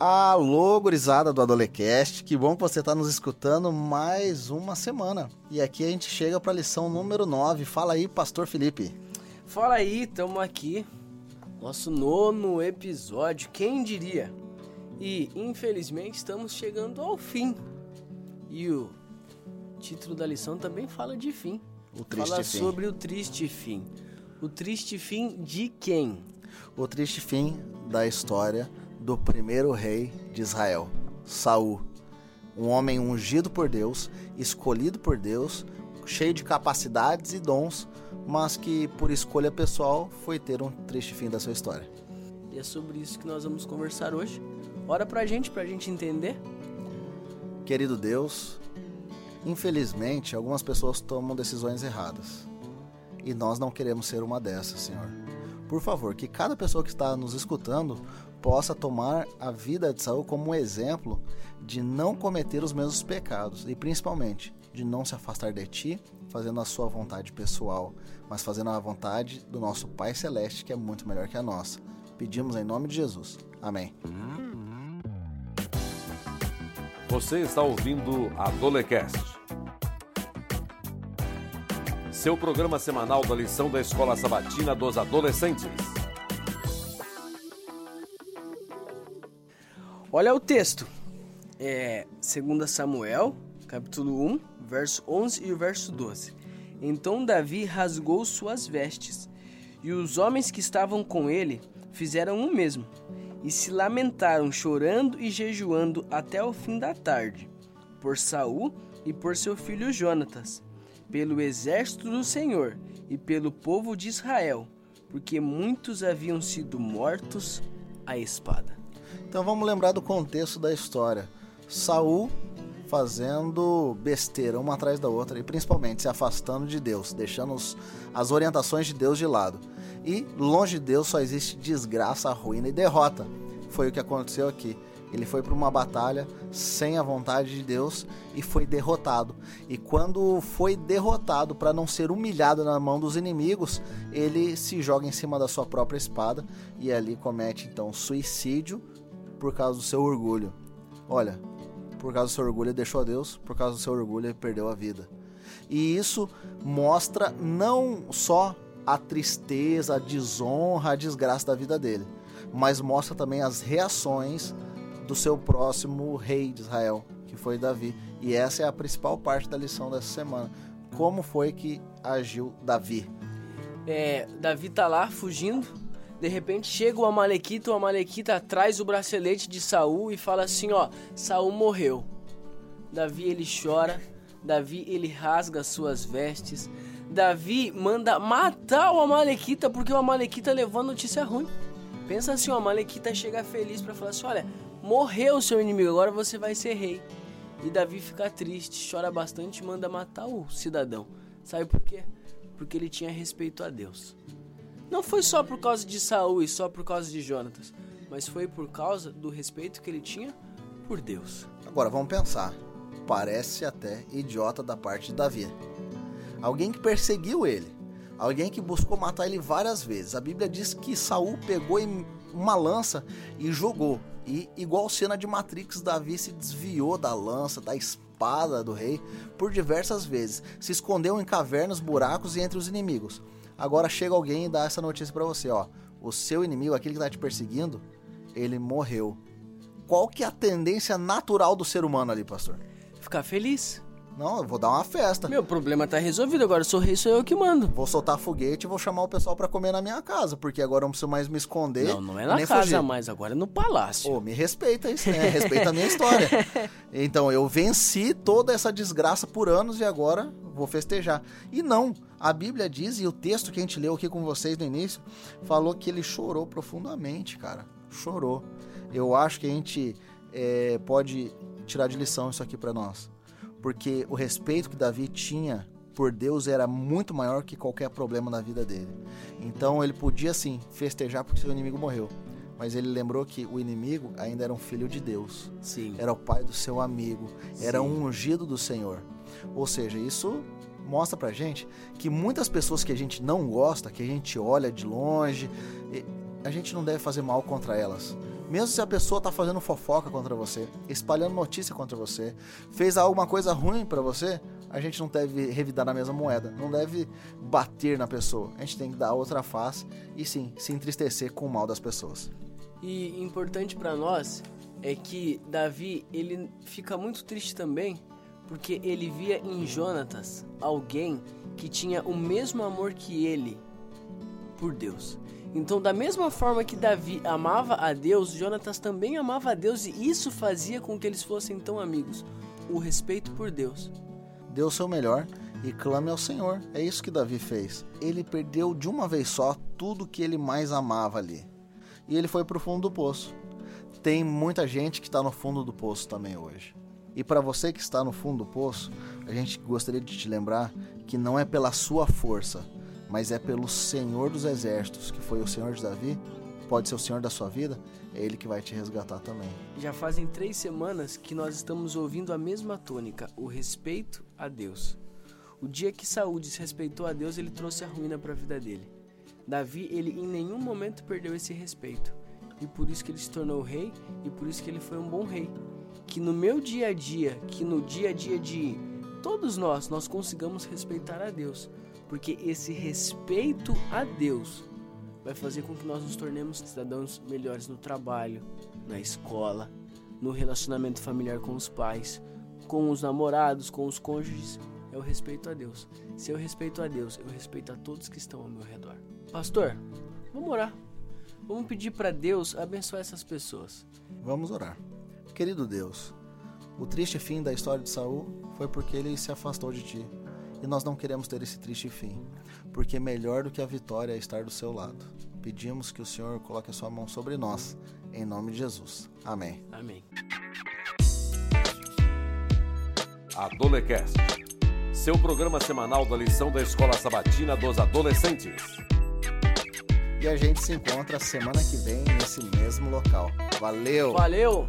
Alô, gurizada do Adolecast, que bom que você está nos escutando mais uma semana. E aqui a gente chega para a lição número 9. Fala aí, Pastor Felipe. Fala aí, estamos aqui. Nosso nono episódio, quem diria? E infelizmente estamos chegando ao fim. E o título da lição também fala de fim. O triste fala fim. sobre o triste fim. O triste fim de quem? O triste fim da história do primeiro rei de Israel, Saul. Um homem ungido por Deus, escolhido por Deus, cheio de capacidades e dons, mas que por escolha pessoal foi ter um triste fim da sua história. E é sobre isso que nós vamos conversar hoje. Ora pra gente, pra gente entender. Querido Deus, infelizmente algumas pessoas tomam decisões erradas. E nós não queremos ser uma dessas, Senhor. Por favor, que cada pessoa que está nos escutando possa tomar a vida de Saul como um exemplo de não cometer os mesmos pecados e principalmente de não se afastar de ti, fazendo a sua vontade pessoal, mas fazendo a vontade do nosso Pai celeste, que é muito melhor que a nossa. Pedimos em nome de Jesus. Amém. Você está ouvindo a Dolecast. Seu programa semanal da lição da Escola Sabatina dos Adolescentes. Olha o texto. É 2 Samuel, capítulo 1, verso 11 e o verso 12. Então Davi rasgou suas vestes, e os homens que estavam com ele fizeram o mesmo, e se lamentaram chorando e jejuando até o fim da tarde, por Saul e por seu filho Jonatas, pelo exército do Senhor e pelo povo de Israel, porque muitos haviam sido mortos à espada. Então vamos lembrar do contexto da história. Saul fazendo besteira uma atrás da outra e principalmente se afastando de Deus, deixando os, as orientações de Deus de lado. E longe de Deus só existe desgraça, ruína e derrota. Foi o que aconteceu aqui. Ele foi para uma batalha sem a vontade de Deus e foi derrotado. E quando foi derrotado para não ser humilhado na mão dos inimigos, ele se joga em cima da sua própria espada e ali comete então suicídio por causa do seu orgulho. Olha, por causa do seu orgulho ele deixou a Deus, por causa do seu orgulho ele perdeu a vida. E isso mostra não só a tristeza, a desonra, a desgraça da vida dele, mas mostra também as reações do seu próximo rei de Israel, que foi Davi. E essa é a principal parte da lição dessa semana. Como foi que agiu Davi? É, Davi tá lá fugindo. De repente chega o Amalequita, o Amalequita traz o bracelete de Saul e fala assim, ó, Saul morreu. Davi ele chora, Davi ele rasga suas vestes. Davi manda matar o Amalequita porque o Amalequita levou a notícia ruim. Pensa assim, o Amalequita chega feliz para falar assim, olha, morreu o seu inimigo, agora você vai ser rei. E Davi fica triste, chora bastante e manda matar o cidadão. Sabe por quê? Porque ele tinha respeito a Deus. Não foi só por causa de Saul e só por causa de Jonatas, mas foi por causa do respeito que ele tinha por Deus. Agora vamos pensar. Parece até idiota da parte de Davi. Alguém que perseguiu ele, alguém que buscou matar ele várias vezes. A Bíblia diz que Saul pegou uma lança e jogou. E igual cena de Matrix, Davi se desviou da lança, da espada do rei por diversas vezes. Se escondeu em cavernas, buracos e entre os inimigos. Agora chega alguém e dá essa notícia para você, ó. O seu inimigo, aquele que tá te perseguindo, ele morreu. Qual que é a tendência natural do ser humano ali, pastor? Ficar feliz. Não, eu vou dar uma festa. Meu problema tá resolvido, agora sou rei, sou eu que mando. Vou soltar foguete e vou chamar o pessoal para comer na minha casa, porque agora eu não preciso mais me esconder. Não, não é na nem casa fugir. mais, agora é no palácio. Pô, me respeita isso, né? Respeita a minha história. Então, eu venci toda essa desgraça por anos e agora vou festejar. E não, a Bíblia diz, e o texto que a gente leu aqui com vocês no início, falou que ele chorou profundamente, cara. Chorou. Eu acho que a gente é, pode tirar de lição isso aqui para nós. Porque o respeito que Davi tinha por Deus era muito maior que qualquer problema na vida dele. Então ele podia sim festejar porque seu inimigo morreu. Mas ele lembrou que o inimigo ainda era um filho de Deus. Sim. Era o pai do seu amigo. Era Sim. um ungido do Senhor. Ou seja, isso mostra pra gente que muitas pessoas que a gente não gosta, que a gente olha de longe, a gente não deve fazer mal contra elas. Mesmo se a pessoa tá fazendo fofoca contra você, espalhando notícia contra você, fez alguma coisa ruim para você, a gente não deve revidar na mesma moeda, não deve bater na pessoa. A gente tem que dar outra face e sim, se entristecer com o mal das pessoas. E importante para nós é que Davi, ele fica muito triste também, porque ele via em Jonatas alguém que tinha o mesmo amor que ele por Deus. Então, da mesma forma que Davi amava a Deus, Jonatas também amava a Deus e isso fazia com que eles fossem tão amigos. O respeito por Deus. Dê o seu melhor e clame ao Senhor. É isso que Davi fez. Ele perdeu de uma vez só tudo que ele mais amava ali. E ele foi para o fundo do poço. Tem muita gente que está no fundo do poço também hoje. E para você que está no fundo do poço, a gente gostaria de te lembrar que não é pela sua força, mas é pelo Senhor dos Exércitos, que foi o Senhor de Davi, pode ser o Senhor da sua vida, é Ele que vai te resgatar também. Já fazem três semanas que nós estamos ouvindo a mesma tônica, o respeito a Deus. O dia que Saúl desrespeitou a Deus, ele trouxe a ruína para a vida dele. Davi, ele em nenhum momento perdeu esse respeito. E por isso que ele se tornou rei e por isso que ele foi um bom rei. Que no meu dia a dia, que no dia a dia de todos nós, nós consigamos respeitar a Deus porque esse respeito a Deus vai fazer com que nós nos tornemos cidadãos melhores no trabalho, na escola, no relacionamento familiar com os pais, com os namorados, com os cônjuges. É o respeito a Deus. Se eu respeito a Deus, eu respeito a todos que estão ao meu redor. Pastor, vamos orar. Vamos pedir para Deus abençoar essas pessoas. Vamos orar. Querido Deus, o triste fim da história de Saul foi porque ele se afastou de ti e nós não queremos ter esse triste fim, porque melhor do que a vitória é estar do seu lado. Pedimos que o Senhor coloque a sua mão sobre nós, em nome de Jesus. Amém. Amém. Adolecast, seu programa semanal da lição da Escola Sabatina dos Adolescentes. E a gente se encontra semana que vem nesse mesmo local. Valeu! Valeu!